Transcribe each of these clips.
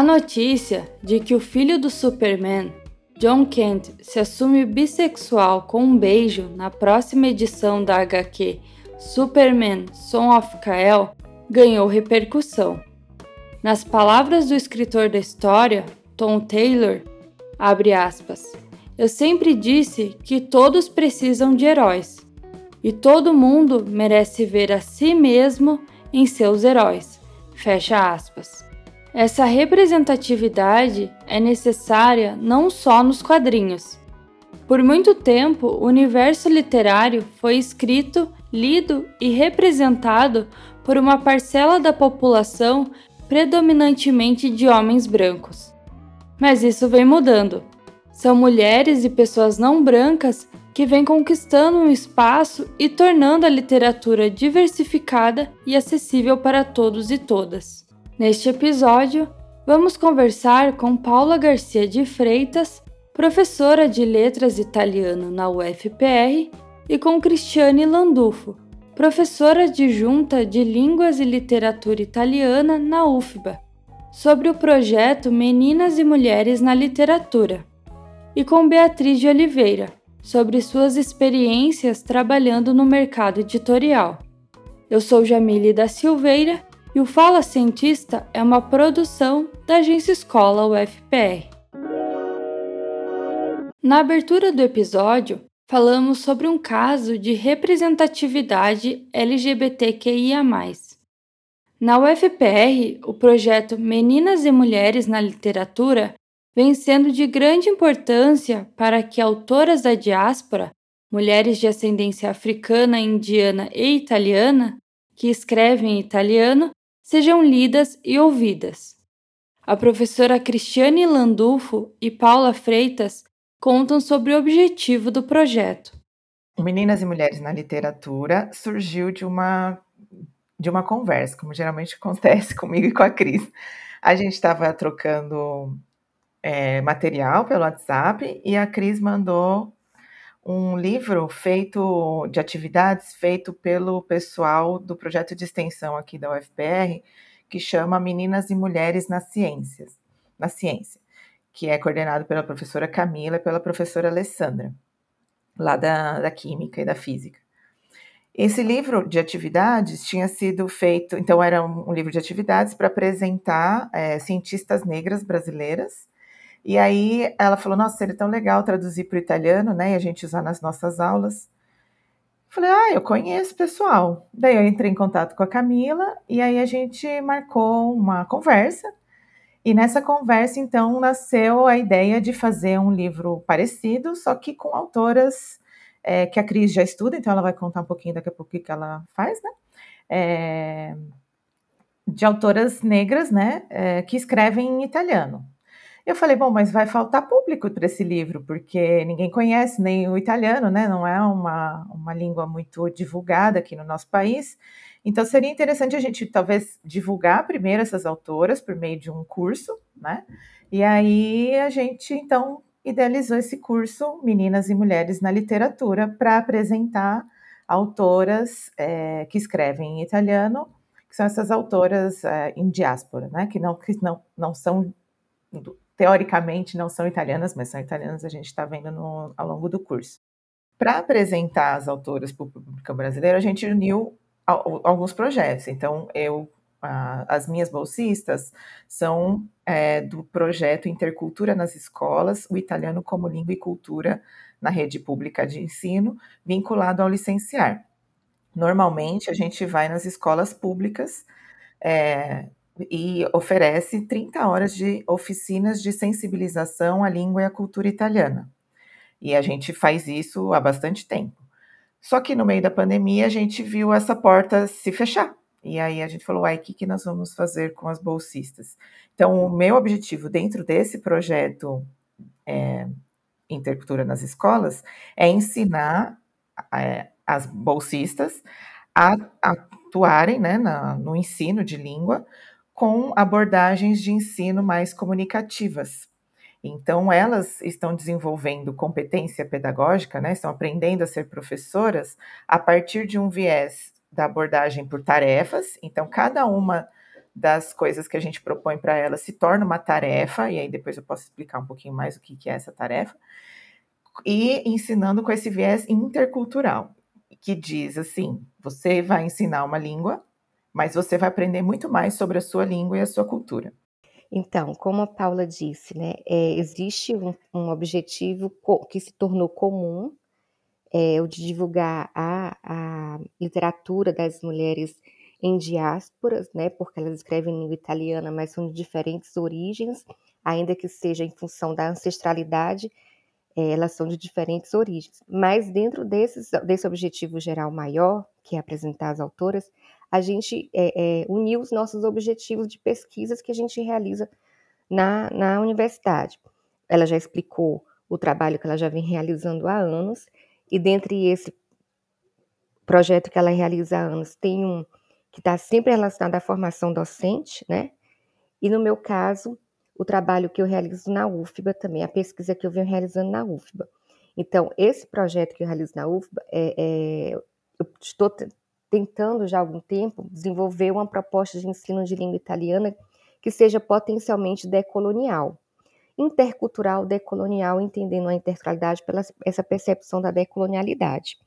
A notícia de que o filho do Superman, John Kent, se assume bissexual com um beijo na próxima edição da HQ Superman Son of Kal ganhou repercussão. Nas palavras do escritor da história, Tom Taylor, abre aspas, eu sempre disse que todos precisam de heróis e todo mundo merece ver a si mesmo em seus heróis. Fecha aspas. Essa representatividade é necessária não só nos quadrinhos. Por muito tempo, o universo literário foi escrito, lido e representado por uma parcela da população predominantemente de homens brancos. Mas isso vem mudando. São mulheres e pessoas não brancas que vêm conquistando um espaço e tornando a literatura diversificada e acessível para todos e todas. Neste episódio, vamos conversar com Paula Garcia de Freitas, professora de Letras Italiano na UFPR, e com Cristiane Landufo, professora adjunta de Línguas e Literatura Italiana na UFBA, sobre o projeto Meninas e Mulheres na Literatura, e com Beatriz de Oliveira, sobre suas experiências trabalhando no mercado editorial. Eu sou Jamile da Silveira e o Fala Cientista é uma produção da Agência Escola UFPR. Na abertura do episódio, falamos sobre um caso de representatividade LGBTQIA. Na UFPR, o projeto Meninas e Mulheres na Literatura vem sendo de grande importância para que autoras da diáspora, mulheres de ascendência africana, indiana e italiana, que escrevem em italiano, sejam lidas e ouvidas. A professora Cristiane Landulfo e Paula Freitas contam sobre o objetivo do projeto. Meninas e Mulheres na Literatura surgiu de uma, de uma conversa, como geralmente acontece comigo e com a Cris. A gente estava trocando é, material pelo WhatsApp e a Cris mandou um livro feito de atividades feito pelo pessoal do projeto de extensão aqui da UFPR, que chama Meninas e Mulheres nas Ciências, na Ciência, que é coordenado pela professora Camila e pela professora Alessandra, lá da, da Química e da Física. Esse livro de atividades tinha sido feito, então era um, livro de atividades para apresentar é, cientistas negras brasileiras e aí ela falou: Nossa, seria tão legal traduzir para o italiano, né? E a gente usar nas nossas aulas. Falei: Ah, eu conheço pessoal. Daí eu entrei em contato com a Camila e aí a gente marcou uma conversa. E nessa conversa, então, nasceu a ideia de fazer um livro parecido, só que com autoras é, que a Cris já estuda, então ela vai contar um pouquinho daqui a pouco o que ela faz, né? É, de autoras negras, né, é, que escrevem em italiano. Eu falei, bom, mas vai faltar público para esse livro, porque ninguém conhece nem o italiano, né? Não é uma, uma língua muito divulgada aqui no nosso país. Então seria interessante a gente talvez divulgar primeiro essas autoras por meio de um curso, né? E aí a gente então idealizou esse curso Meninas e Mulheres na Literatura para apresentar autoras é, que escrevem em italiano, que são essas autoras é, em diáspora, né? Que não, que não, não são teoricamente não são italianas, mas são italianas, a gente está vendo no, ao longo do curso. Para apresentar as autoras para o público brasileiro, a gente uniu alguns projetos. Então, eu, as minhas bolsistas são é, do projeto Intercultura nas Escolas, o italiano como língua e cultura na rede pública de ensino, vinculado ao licenciar. Normalmente, a gente vai nas escolas públicas é, e oferece 30 horas de oficinas de sensibilização à língua e à cultura italiana. E a gente faz isso há bastante tempo. Só que no meio da pandemia a gente viu essa porta se fechar. E aí a gente falou, ai, o que, que nós vamos fazer com as bolsistas? Então, o meu objetivo dentro desse projeto é, Intercultura nas Escolas é ensinar é, as bolsistas a, atuarem né, na, no ensino de língua com abordagens de ensino mais comunicativas. Então, elas estão desenvolvendo competência pedagógica, né, estão aprendendo a ser professoras a partir de um viés da abordagem por tarefas. Então, cada uma das coisas que a gente propõe para ela se torna uma tarefa, e aí depois eu posso explicar um pouquinho mais o que, que é essa tarefa, e ensinando com esse viés intercultural, que diz assim: você vai ensinar uma língua, mas você vai aprender muito mais sobre a sua língua e a sua cultura. Então, como a Paula disse, né, é, existe um, um, objetivo que se tornou comum, é, o de divulgar a, a literatura das mulheres em diásporas, né, porque elas escrevem em língua italiana, mas são de diferentes origens, ainda que seja em função da ancestralidade, é, elas são de diferentes origens. Mas dentro desses, desse objetivo geral maior, que é apresentar as autoras, a gente é, é, uniu os nossos objetivos de pesquisas que a gente realiza na, na universidade. Ela já explicou o trabalho que ela já vem realizando há anos, e dentre esse projeto que ela realiza há anos, tem um que está sempre relacionado à formação docente, né? E no meu caso, o trabalho que eu realizo na UFBA também, a pesquisa que eu venho realizando na UFBA. Então, esse projeto que eu realizo na UFBA, é, é, eu estou tentando já há algum tempo desenvolver uma proposta de ensino de língua italiana que seja potencialmente decolonial. Intercultural, decolonial, entendendo a interculturalidade pela essa percepção da decolonialidade.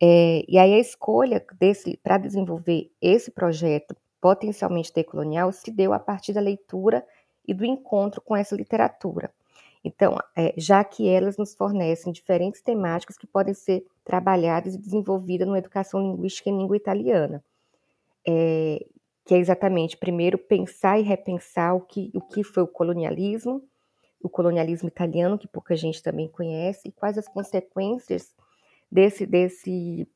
É, e aí a escolha para desenvolver esse projeto potencialmente decolonial se deu a partir da leitura e do encontro com essa literatura. Então, é, já que elas nos fornecem diferentes temáticas que podem ser trabalhadas e desenvolvidas na educação linguística em língua italiana, é, que é exatamente, primeiro, pensar e repensar o que, o que foi o colonialismo, o colonialismo italiano, que pouca gente também conhece, e quais as consequências desse, desse,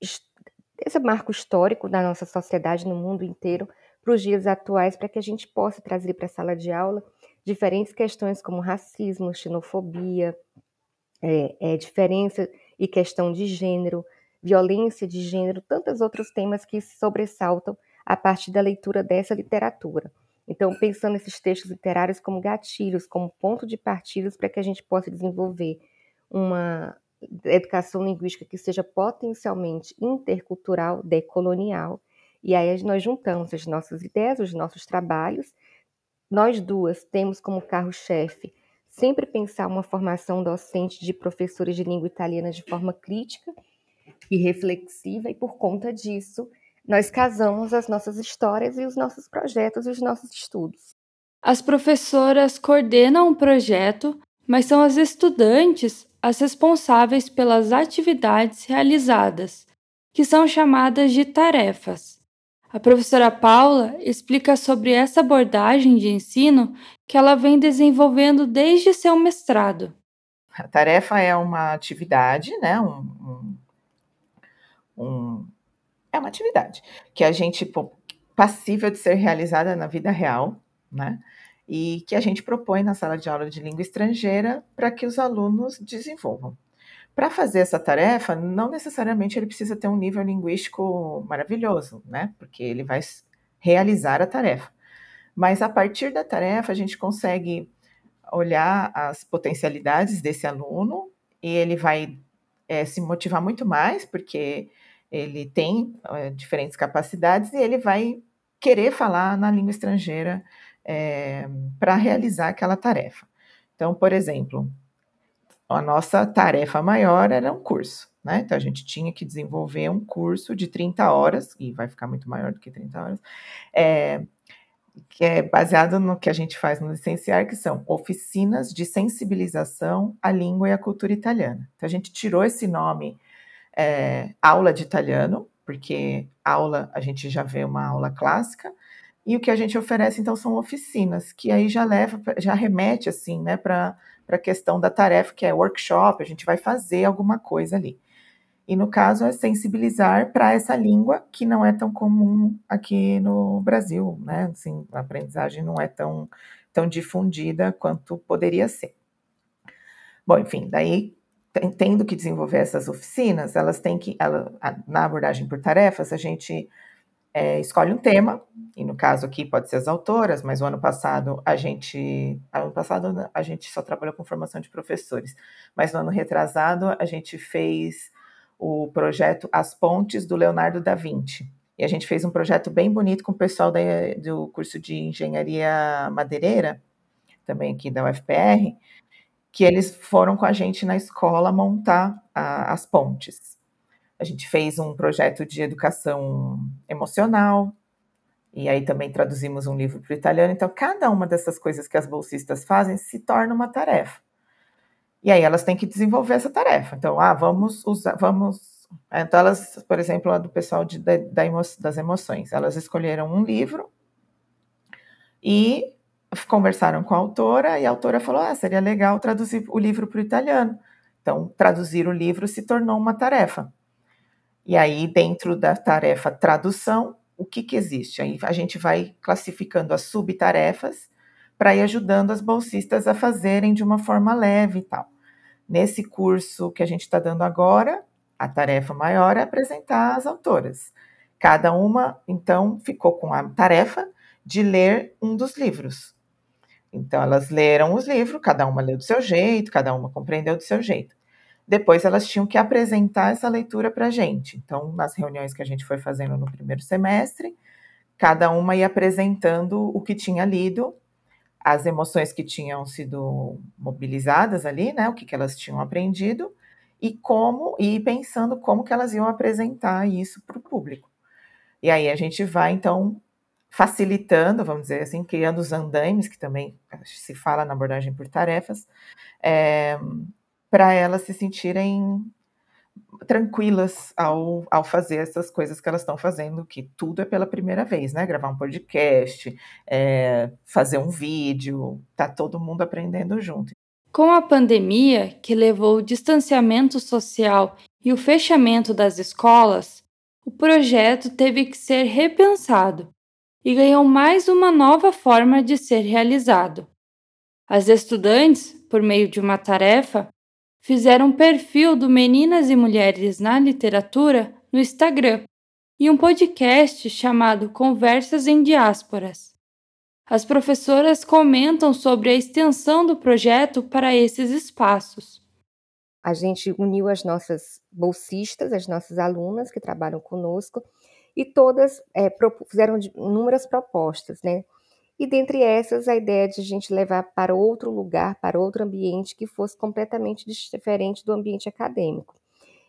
desse marco histórico da nossa sociedade no mundo inteiro para os dias atuais, para que a gente possa trazer para a sala de aula diferentes questões como racismo, xenofobia, é, é, diferença e questão de gênero, violência de gênero, tantos outros temas que sobressaltam a partir da leitura dessa literatura. Então, pensando esses textos literários como gatilhos, como ponto de partida para que a gente possa desenvolver uma, educação linguística que seja potencialmente intercultural, decolonial. E aí nós juntamos as nossas ideias, os nossos trabalhos. Nós duas temos como carro-chefe sempre pensar uma formação docente de professores de língua italiana de forma crítica e reflexiva, e por conta disso, nós casamos as nossas histórias e os nossos projetos e os nossos estudos. As professoras coordenam o projeto, mas são as estudantes as responsáveis pelas atividades realizadas, que são chamadas de tarefas. A professora Paula explica sobre essa abordagem de ensino que ela vem desenvolvendo desde seu mestrado. A tarefa é uma atividade, né? Um, um, um, é uma atividade que a gente passível de ser realizada na vida real, né? e que a gente propõe na sala de aula de língua estrangeira para que os alunos desenvolvam. Para fazer essa tarefa, não necessariamente ele precisa ter um nível linguístico maravilhoso, né? Porque ele vai realizar a tarefa. Mas a partir da tarefa, a gente consegue olhar as potencialidades desse aluno e ele vai é, se motivar muito mais, porque ele tem é, diferentes capacidades e ele vai querer falar na língua estrangeira é, para realizar aquela tarefa. Então, por exemplo, a nossa tarefa maior era um curso, né? Então a gente tinha que desenvolver um curso de 30 horas, e vai ficar muito maior do que 30 horas, é, que é baseado no que a gente faz no licenciar, que são oficinas de sensibilização à língua e à cultura italiana. Então a gente tirou esse nome é, aula de italiano, porque aula a gente já vê uma aula clássica, e o que a gente oferece, então, são oficinas, que aí já leva, já remete, assim, né, para a questão da tarefa, que é workshop, a gente vai fazer alguma coisa ali. E no caso é sensibilizar para essa língua que não é tão comum aqui no Brasil, né? Assim, a aprendizagem não é tão, tão difundida quanto poderia ser. Bom, enfim, daí tendo que desenvolver essas oficinas, elas têm que, ela, na abordagem por tarefas, a gente é, escolhe um tema, e no caso aqui pode ser as autoras, mas o ano passado a gente, ano passado a gente só trabalhou com formação de professores, mas no ano retrasado a gente fez o projeto As Pontes do Leonardo da Vinci. E a gente fez um projeto bem bonito com o pessoal da, do curso de engenharia madeireira, também aqui da UFPR, que eles foram com a gente na escola montar a, as pontes. A gente fez um projeto de educação emocional, e aí também traduzimos um livro para o italiano. Então, cada uma dessas coisas que as bolsistas fazem se torna uma tarefa. E aí elas têm que desenvolver essa tarefa. Então, ah, vamos usar, vamos então, elas, por exemplo, a do pessoal de, da, das emoções, elas escolheram um livro e conversaram com a autora, e a autora falou: ah, seria legal traduzir o livro para o italiano. Então, traduzir o livro se tornou uma tarefa. E aí, dentro da tarefa tradução, o que, que existe? Aí a gente vai classificando as subtarefas para ir ajudando as bolsistas a fazerem de uma forma leve e tal. Nesse curso que a gente está dando agora, a tarefa maior é apresentar as autoras. Cada uma, então, ficou com a tarefa de ler um dos livros. Então, elas leram os livros, cada uma leu do seu jeito, cada uma compreendeu do seu jeito. Depois, elas tinham que apresentar essa leitura para a gente. Então, nas reuniões que a gente foi fazendo no primeiro semestre, cada uma ia apresentando o que tinha lido, as emoções que tinham sido mobilizadas ali, né, o que, que elas tinham aprendido, e como e pensando como que elas iam apresentar isso para o público. E aí a gente vai então facilitando, vamos dizer assim, criando os andaimes, que também se fala na abordagem por tarefas, é, para elas se sentirem tranquilas ao, ao fazer essas coisas que elas estão fazendo, que tudo é pela primeira vez, né? Gravar um podcast, é, fazer um vídeo, tá todo mundo aprendendo junto. Com a pandemia, que levou o distanciamento social e o fechamento das escolas, o projeto teve que ser repensado e ganhou mais uma nova forma de ser realizado. As estudantes, por meio de uma tarefa, fizeram um perfil do Meninas e Mulheres na Literatura no Instagram e um podcast chamado Conversas em Diásporas. As professoras comentam sobre a extensão do projeto para esses espaços. A gente uniu as nossas bolsistas, as nossas alunas que trabalham conosco, e todas é, fizeram inúmeras propostas, né? E dentre essas, a ideia de a gente levar para outro lugar, para outro ambiente que fosse completamente diferente do ambiente acadêmico.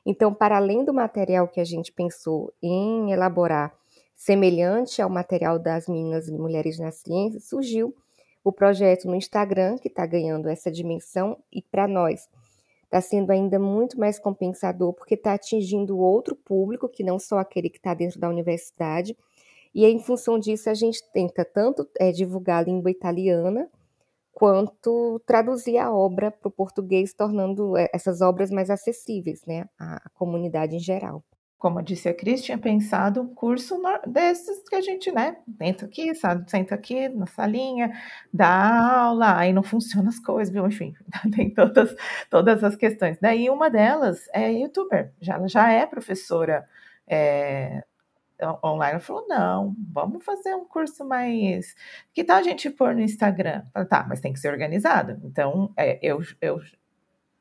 Então, para além do material que a gente pensou em elaborar Semelhante ao material das meninas e mulheres na ciência, surgiu o projeto no Instagram, que está ganhando essa dimensão, e para nós está sendo ainda muito mais compensador, porque está atingindo outro público, que não só aquele que está dentro da universidade. E em função disso, a gente tenta tanto é, divulgar a língua italiana, quanto traduzir a obra para o português, tornando é, essas obras mais acessíveis né, à comunidade em geral como disse a Cris, tinha pensado um curso desses que a gente, né, entra aqui, sabe, senta aqui na salinha, dá aula, aí não funcionam as coisas, viu? enfim, tem todas, todas as questões. Daí uma delas é youtuber, já, já é professora é, online. Ela falou, não, vamos fazer um curso mais... Que tal a gente pôr no Instagram? Falei, tá, mas tem que ser organizado. Então, é, eu, eu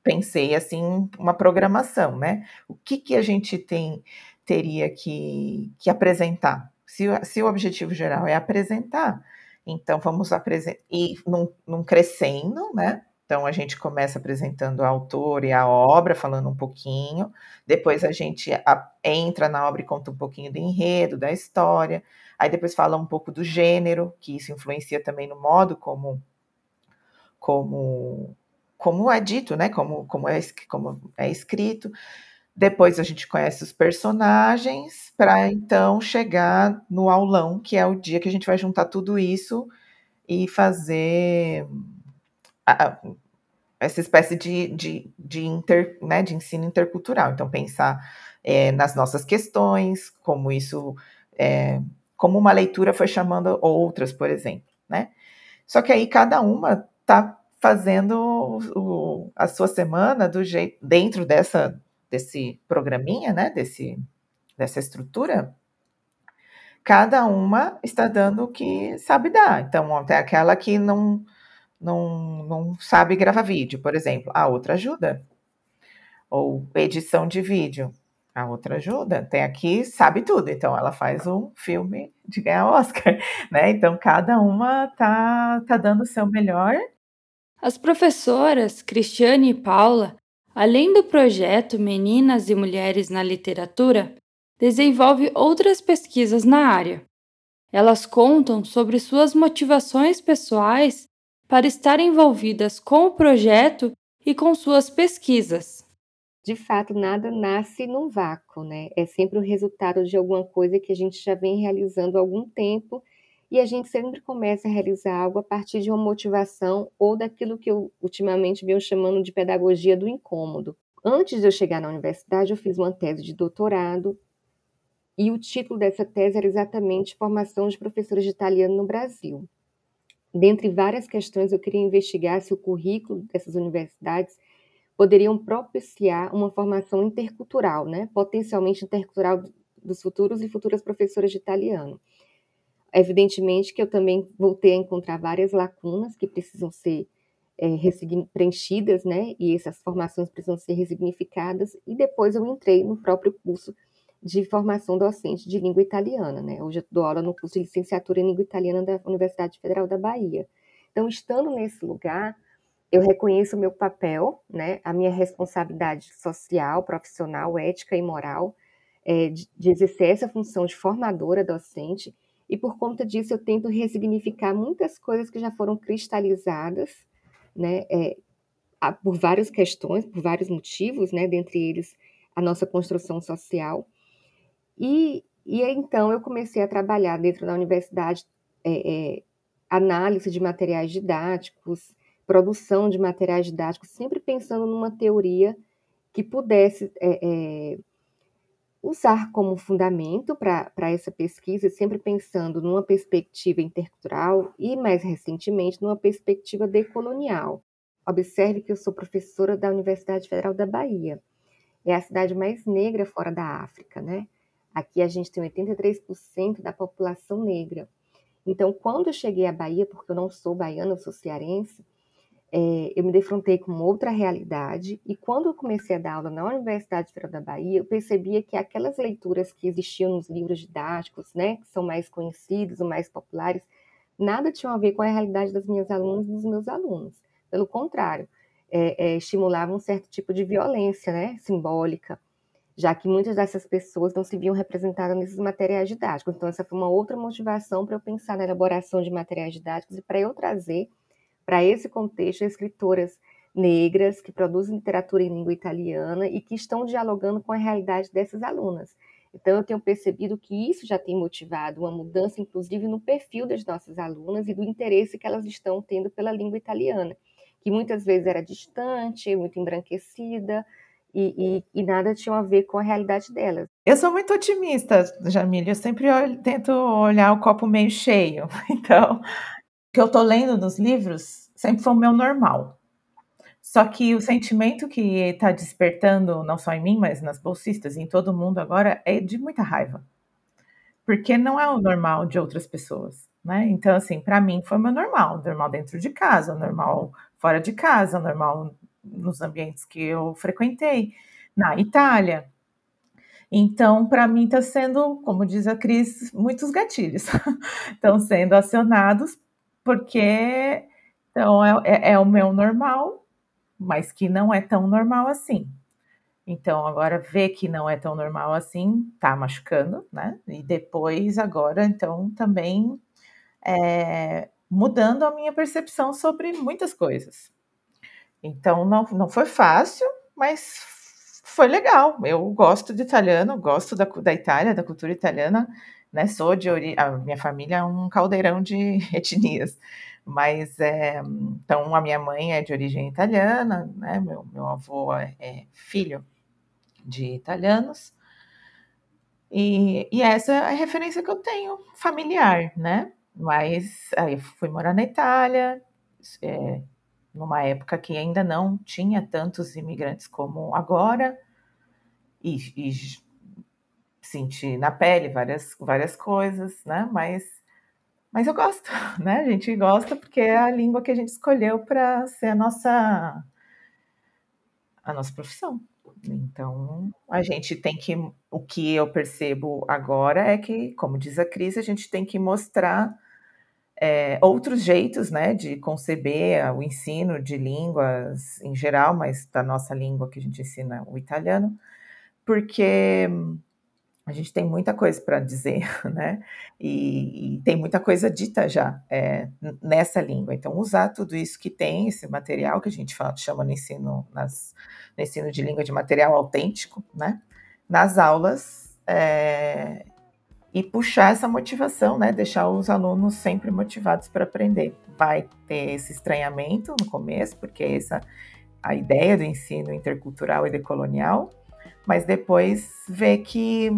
pensei assim uma programação, né? O que, que a gente tem teria que, que apresentar? Se, se o objetivo geral é apresentar, então vamos apresentar e num, num crescendo, né? Então a gente começa apresentando o autor e a obra, falando um pouquinho. Depois a gente entra na obra e conta um pouquinho do enredo, da história. Aí depois fala um pouco do gênero, que isso influencia também no modo como como como é dito, né? Como, como, é, como é escrito. Depois a gente conhece os personagens para então chegar no aulão, que é o dia que a gente vai juntar tudo isso e fazer a, essa espécie de, de, de, inter, né, de ensino intercultural. Então, pensar é, nas nossas questões, como isso, é, como uma leitura foi chamando outras, por exemplo, né? Só que aí cada uma está fazendo o, a sua semana do jeito dentro dessa desse programinha, né, desse dessa estrutura, cada uma está dando o que sabe dar. Então, tem aquela que não não, não sabe gravar vídeo, por exemplo, a outra ajuda. Ou edição de vídeo. a outra ajuda. Tem aqui, sabe tudo, então ela faz um filme de ganhar Oscar, né? Então cada uma tá, tá dando o seu melhor. As professoras Cristiane e Paula, além do projeto Meninas e Mulheres na Literatura, desenvolve outras pesquisas na área. Elas contam sobre suas motivações pessoais para estar envolvidas com o projeto e com suas pesquisas. De fato, nada nasce num vácuo, né? É sempre o resultado de alguma coisa que a gente já vem realizando há algum tempo e a gente sempre começa a realizar algo a partir de uma motivação ou daquilo que eu ultimamente venho chamando de pedagogia do incômodo. Antes de eu chegar na universidade, eu fiz uma tese de doutorado e o título dessa tese era exatamente Formação de Professores de Italiano no Brasil. Dentre várias questões, eu queria investigar se o currículo dessas universidades poderiam propiciar uma formação intercultural, né? potencialmente intercultural dos futuros e futuras professoras de italiano. Evidentemente que eu também voltei a encontrar várias lacunas que precisam ser é, preenchidas, né? E essas formações precisam ser resignificadas. E depois eu entrei no próprio curso de formação docente de língua italiana, né? Hoje eu dou aula no curso de licenciatura em língua italiana da Universidade Federal da Bahia. Então, estando nesse lugar, eu reconheço o meu papel, né? A minha responsabilidade social, profissional, ética e moral é, de, de exercer essa função de formadora docente. E por conta disso, eu tento ressignificar muitas coisas que já foram cristalizadas, né? É, por várias questões, por vários motivos, né? Dentre eles, a nossa construção social e, e então eu comecei a trabalhar dentro da universidade é, é, análise de materiais didáticos, produção de materiais didáticos, sempre pensando numa teoria que pudesse é, é usar como fundamento para essa pesquisa, sempre pensando numa perspectiva intercultural e, mais recentemente, numa perspectiva decolonial. Observe que eu sou professora da Universidade Federal da Bahia. É a cidade mais negra fora da África, né? Aqui a gente tem 83% da população negra. Então, quando eu cheguei à Bahia, porque eu não sou baiana, eu sou cearense, é, eu me defrontei com outra realidade. E quando eu comecei a dar aula na Universidade Federal da Bahia, eu percebia que aquelas leituras que existiam nos livros didáticos, né, que são mais conhecidos mais populares, nada tinham a ver com a realidade das minhas alunas e dos meus alunos. Pelo contrário, é, é, estimulavam um certo tipo de violência né, simbólica já que muitas dessas pessoas não se viam representadas nesses materiais didáticos. Então, essa foi uma outra motivação para eu pensar na elaboração de materiais didáticos e para eu trazer para esse contexto escritoras negras que produzem literatura em língua italiana e que estão dialogando com a realidade dessas alunas. Então, eu tenho percebido que isso já tem motivado uma mudança, inclusive, no perfil das nossas alunas e do interesse que elas estão tendo pela língua italiana, que muitas vezes era distante, muito embranquecida, e, e, e, nada tinha a ver com a realidade delas. Eu sou muito otimista, Jamília. Eu sempre olho, tento olhar o copo meio cheio. Então, o que eu estou lendo nos livros sempre foi o meu normal. Só que o sentimento que está despertando, não só em mim, mas nas bolsistas em todo mundo agora, é de muita raiva. Porque não é o normal de outras pessoas. Né? Então, assim, para mim foi o meu normal. Normal dentro de casa, normal fora de casa, normal nos ambientes que eu frequentei, na Itália. Então, para mim, está sendo, como diz a Cris, muitos gatilhos estão sendo acionados, porque então, é, é, é, o meu normal, mas que não é tão normal assim. Então, agora ver que não é tão normal assim, tá machucando, né? E depois, agora, então, também é, mudando a minha percepção sobre muitas coisas. Então não, não foi fácil, mas foi legal. Eu gosto de italiano, gosto da, da Itália, da cultura italiana, né? Sou de a minha família é um caldeirão de etnias, mas é, então a minha mãe é de origem italiana, né? Meu, meu avô é, é filho de italianos. E, e, essa é a referência que eu tenho familiar, né? Mas aí eu fui morar na Itália, é, numa época que ainda não tinha tantos imigrantes como agora, e, e senti na pele várias, várias coisas, né? Mas, mas eu gosto, né? A gente gosta porque é a língua que a gente escolheu para ser a nossa a nossa profissão. Então, a gente tem que. O que eu percebo agora é que, como diz a Cris, a gente tem que mostrar é, outros jeitos né, de conceber o ensino de línguas em geral, mas da nossa língua que a gente ensina o italiano, porque a gente tem muita coisa para dizer, né? E, e, tem muita coisa dita já é, nessa língua. Então, usar tudo isso que tem, esse material que a gente fala, chama no ensino, nas, no ensino de língua de material autêntico, né? Nas aulas é, e puxar essa motivação, né? Deixar os alunos sempre motivados para aprender. Vai ter esse estranhamento no começo, porque essa a ideia do ensino intercultural e decolonial, mas depois ver que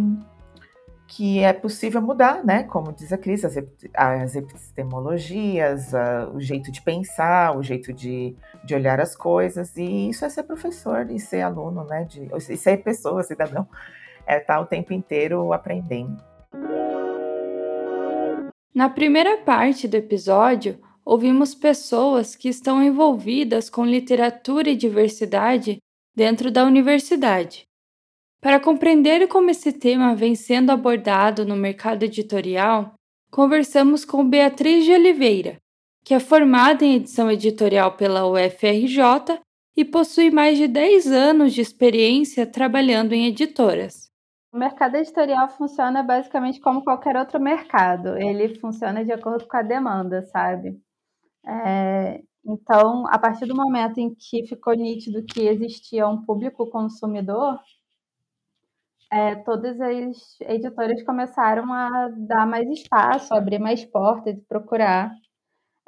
que é possível mudar, né? Como diz a Cris, as, as epistemologias, a, o jeito de pensar, o jeito de, de olhar as coisas, e isso é ser professor e ser aluno, né? De, e ser pessoa, cidadão, é estar o tempo inteiro aprendendo. Na primeira parte do episódio, ouvimos pessoas que estão envolvidas com literatura e diversidade dentro da universidade. Para compreender como esse tema vem sendo abordado no mercado editorial, conversamos com Beatriz de Oliveira, que é formada em edição editorial pela UFRJ e possui mais de 10 anos de experiência trabalhando em editoras. O mercado editorial funciona basicamente como qualquer outro mercado. Ele funciona de acordo com a demanda, sabe? É, então, a partir do momento em que ficou nítido que existia um público consumidor, é, todas as editoras começaram a dar mais espaço, abrir mais portas, procurar.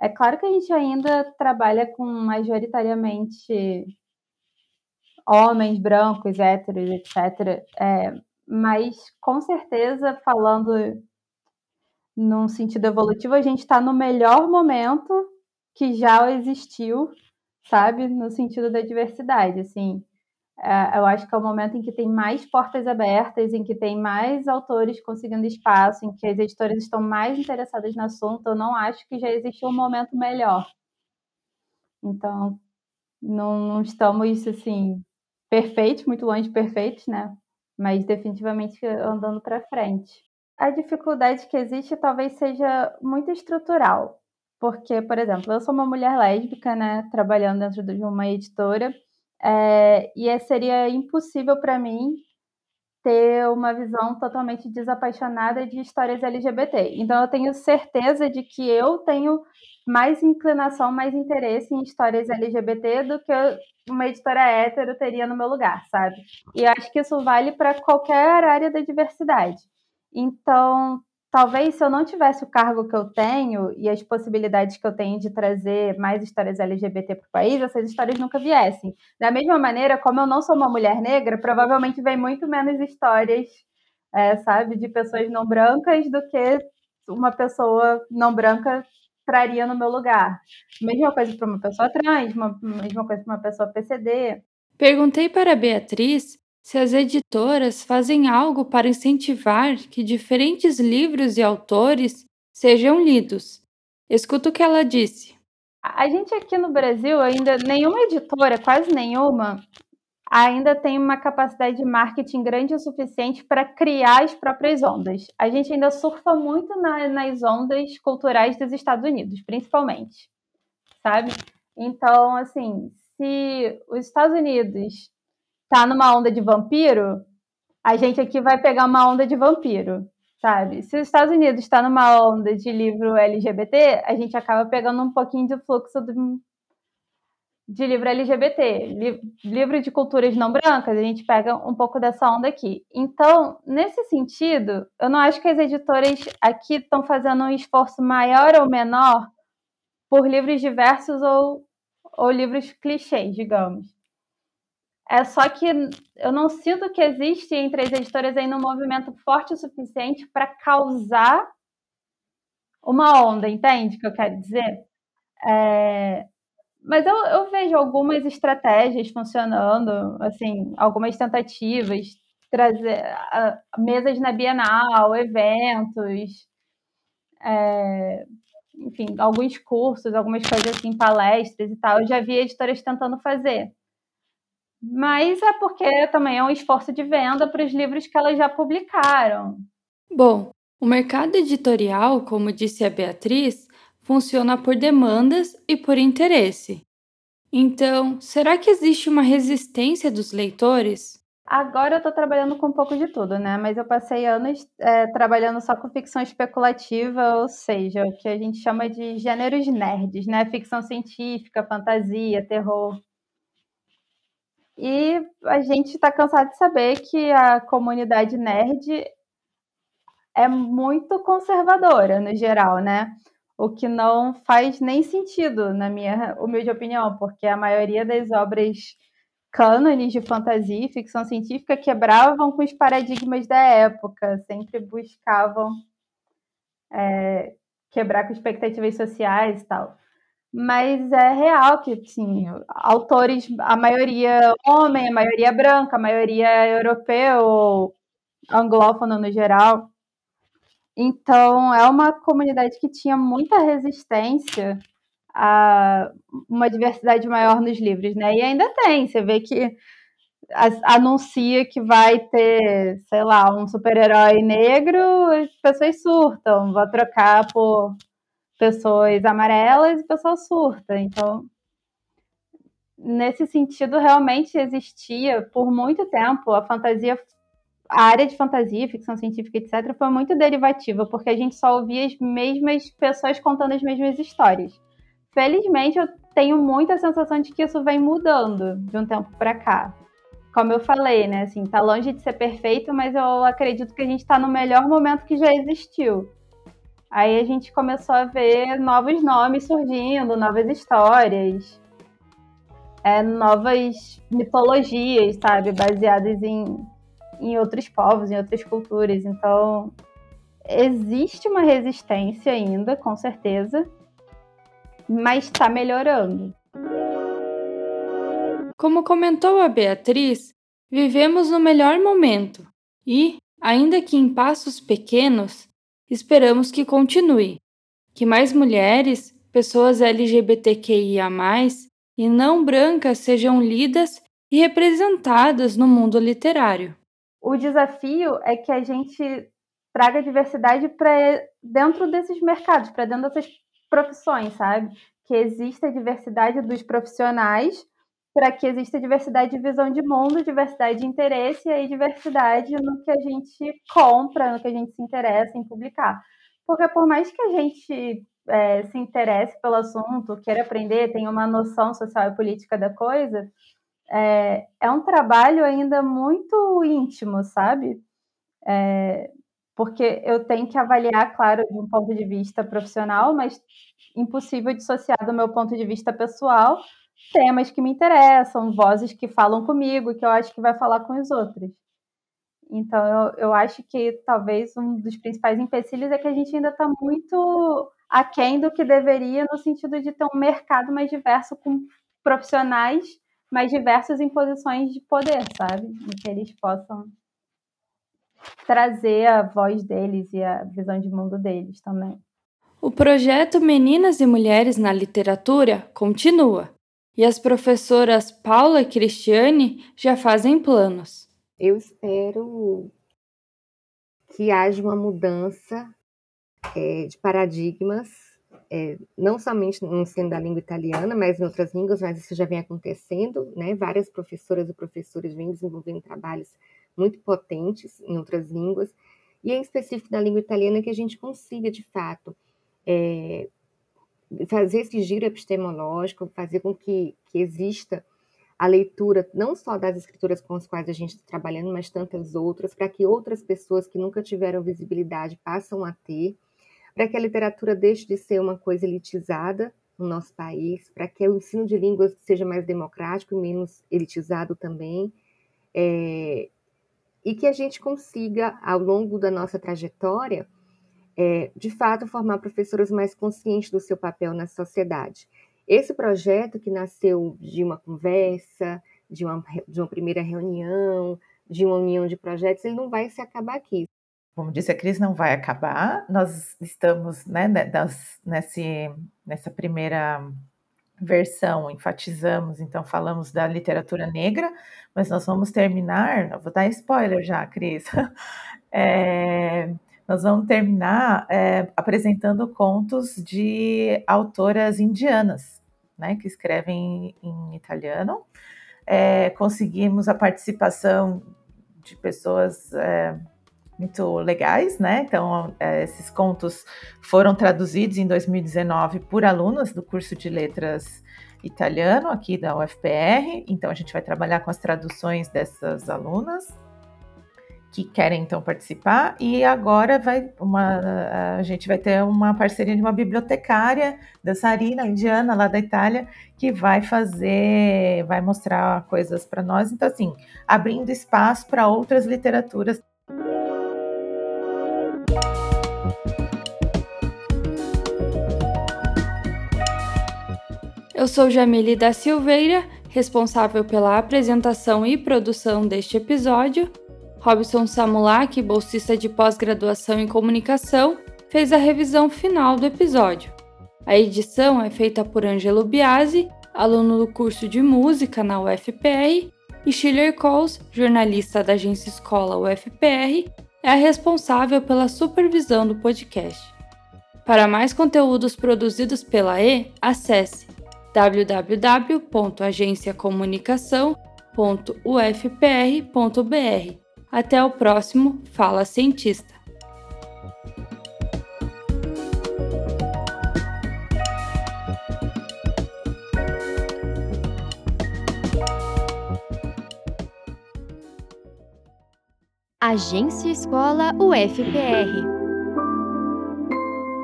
É claro que a gente ainda trabalha com majoritariamente homens brancos, héteros, etc. É, mas com certeza, falando num sentido evolutivo, a gente está no melhor momento que já existiu, sabe, no sentido da diversidade, assim. É, eu acho que é o momento em que tem mais portas abertas, em que tem mais autores conseguindo espaço, em que as editoras estão mais interessadas no assunto. Eu não acho que já existe um momento melhor. Então, não, não estamos, assim, perfeitos, muito longe de perfeitos, né? Mas definitivamente andando para frente. A dificuldade que existe talvez seja muito estrutural, porque, por exemplo, eu sou uma mulher lésbica, né, trabalhando dentro de uma editora, é, e seria impossível para mim ter uma visão totalmente desapaixonada de histórias LGBT. Então, eu tenho certeza de que eu tenho mais inclinação, mais interesse em histórias LGBT do que uma editora hétero teria no meu lugar, sabe? E acho que isso vale para qualquer área da diversidade. Então, talvez se eu não tivesse o cargo que eu tenho e as possibilidades que eu tenho de trazer mais histórias LGBT para o país, essas histórias nunca viessem. Da mesma maneira, como eu não sou uma mulher negra, provavelmente vem muito menos histórias, é, sabe, de pessoas não brancas do que uma pessoa não branca traria no meu lugar. Mesma coisa para uma pessoa trans, uma, mesma coisa para uma pessoa PCD. Perguntei para a Beatriz se as editoras fazem algo para incentivar que diferentes livros e autores sejam lidos. Escuta o que ela disse. A gente aqui no Brasil ainda, nenhuma editora, quase nenhuma, ainda tem uma capacidade de marketing grande o suficiente para criar as próprias ondas. A gente ainda surfa muito na, nas ondas culturais dos Estados Unidos, principalmente, sabe? Então, assim, se os Estados Unidos tá numa onda de vampiro, a gente aqui vai pegar uma onda de vampiro, sabe? Se os Estados Unidos está numa onda de livro LGBT, a gente acaba pegando um pouquinho de fluxo do, de livro LGBT, li, livro de culturas não brancas, a gente pega um pouco dessa onda aqui. Então, nesse sentido, eu não acho que as editoras aqui estão fazendo um esforço maior ou menor por livros diversos ou, ou livros clichês, digamos. É só que eu não sinto que existe entre as editoras ainda um movimento forte o suficiente para causar uma onda, entende o que eu quero dizer? É, mas eu, eu vejo algumas estratégias funcionando, assim, algumas tentativas, trazer uh, mesas na Bienal, eventos, é, enfim, alguns cursos, algumas coisas assim, palestras e tal. Eu já vi editoras tentando fazer. Mas é porque também é um esforço de venda para os livros que elas já publicaram. Bom, o mercado editorial, como disse a Beatriz, funciona por demandas e por interesse. Então, será que existe uma resistência dos leitores? Agora eu estou trabalhando com um pouco de tudo, né? Mas eu passei anos é, trabalhando só com ficção especulativa, ou seja, o que a gente chama de gêneros nerds, né? Ficção científica, fantasia, terror. E a gente está cansado de saber que a comunidade nerd é muito conservadora no geral, né? O que não faz nem sentido, na minha humilde opinião, porque a maioria das obras cânones de fantasia e ficção científica quebravam com os paradigmas da época, sempre buscavam é, quebrar com expectativas sociais e tal. Mas é real que, sim, autores, a maioria homem, a maioria branca, a maioria europeu anglófono no geral, então, é uma comunidade que tinha muita resistência a uma diversidade maior nos livros, né? E ainda tem, você vê que anuncia que vai ter, sei lá, um super-herói negro, as pessoas surtam, vão trocar por pessoas amarelas e pessoas surtam. Então, nesse sentido, realmente existia por muito tempo a fantasia a área de fantasia, ficção científica, etc., foi muito derivativa, porque a gente só ouvia as mesmas pessoas contando as mesmas histórias. Felizmente, eu tenho muita sensação de que isso vem mudando de um tempo para cá. Como eu falei, né? Assim, tá longe de ser perfeito, mas eu acredito que a gente está no melhor momento que já existiu. Aí a gente começou a ver novos nomes surgindo, novas histórias, é, novas mitologias, sabe? Baseadas em em outros povos, em outras culturas. Então, existe uma resistência ainda, com certeza, mas está melhorando. Como comentou a Beatriz, vivemos no melhor momento e, ainda que em passos pequenos, esperamos que continue. Que mais mulheres, pessoas LGBTQIA, e não brancas sejam lidas e representadas no mundo literário o desafio é que a gente traga diversidade para dentro desses mercados, para dentro dessas profissões, sabe? Que exista diversidade dos profissionais, para que exista diversidade de visão de mundo, diversidade de interesse e aí diversidade no que a gente compra, no que a gente se interessa em publicar. Porque por mais que a gente é, se interesse pelo assunto, queira aprender, tenha uma noção social e política da coisa, é, é um trabalho ainda muito íntimo, sabe? É, porque eu tenho que avaliar, claro, de um ponto de vista profissional, mas impossível dissociar do meu ponto de vista pessoal temas que me interessam, vozes que falam comigo que eu acho que vai falar com os outros. Então, eu, eu acho que talvez um dos principais empecilhos é que a gente ainda está muito aquém do que deveria, no sentido de ter um mercado mais diverso com profissionais mais diversos em posições de poder, sabe? Em que eles possam trazer a voz deles e a visão de mundo deles também. O projeto Meninas e Mulheres na Literatura continua e as professoras Paula e Cristiane já fazem planos. Eu espero que haja uma mudança é, de paradigmas é, não somente no ensino da língua italiana, mas em outras línguas, mas isso já vem acontecendo, né? Várias professoras e professores vêm desenvolvendo trabalhos muito potentes em outras línguas, e em específico na língua italiana que a gente consiga, de fato, é, fazer esse giro epistemológico, fazer com que, que exista a leitura não só das escrituras com as quais a gente está trabalhando, mas tantas outras, para que outras pessoas que nunca tiveram visibilidade passam a ter, para que a literatura deixe de ser uma coisa elitizada no nosso país, para que o ensino de línguas seja mais democrático e menos elitizado também, é, e que a gente consiga, ao longo da nossa trajetória, é, de fato, formar professoras mais conscientes do seu papel na sociedade. Esse projeto que nasceu de uma conversa, de uma, de uma primeira reunião, de uma união de projetos, ele não vai se acabar aqui como disse a Cris, não vai acabar. Nós estamos né, nesse, nessa primeira versão enfatizamos, então falamos da literatura negra, mas nós vamos terminar, vou dar spoiler já, Cris. É, nós vamos terminar é, apresentando contos de autoras indianas, né, que escrevem em italiano. É, conseguimos a participação de pessoas é, muito legais, né? Então, é, esses contos foram traduzidos em 2019 por alunas do curso de letras italiano aqui da UFPR. Então, a gente vai trabalhar com as traduções dessas alunas que querem então participar e agora vai uma a gente vai ter uma parceria de uma bibliotecária dançarina indiana lá da Itália que vai fazer vai mostrar coisas para nós então assim abrindo espaço para outras literaturas Eu sou Jamile da Silveira, responsável pela apresentação e produção deste episódio. Robson Samulak, bolsista de pós-graduação em comunicação, fez a revisão final do episódio. A edição é feita por Angelo Biasi, aluno do curso de música na UFPR, e Schiller Coles, jornalista da agência Escola UFPR, é a responsável pela supervisão do podcast. Para mais conteúdos produzidos pela E, acesse www.agenciacomunicação.ufpr.br. Até o próximo Fala Cientista. Agência Escola UFPR.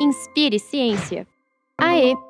Inspire Ciência. AE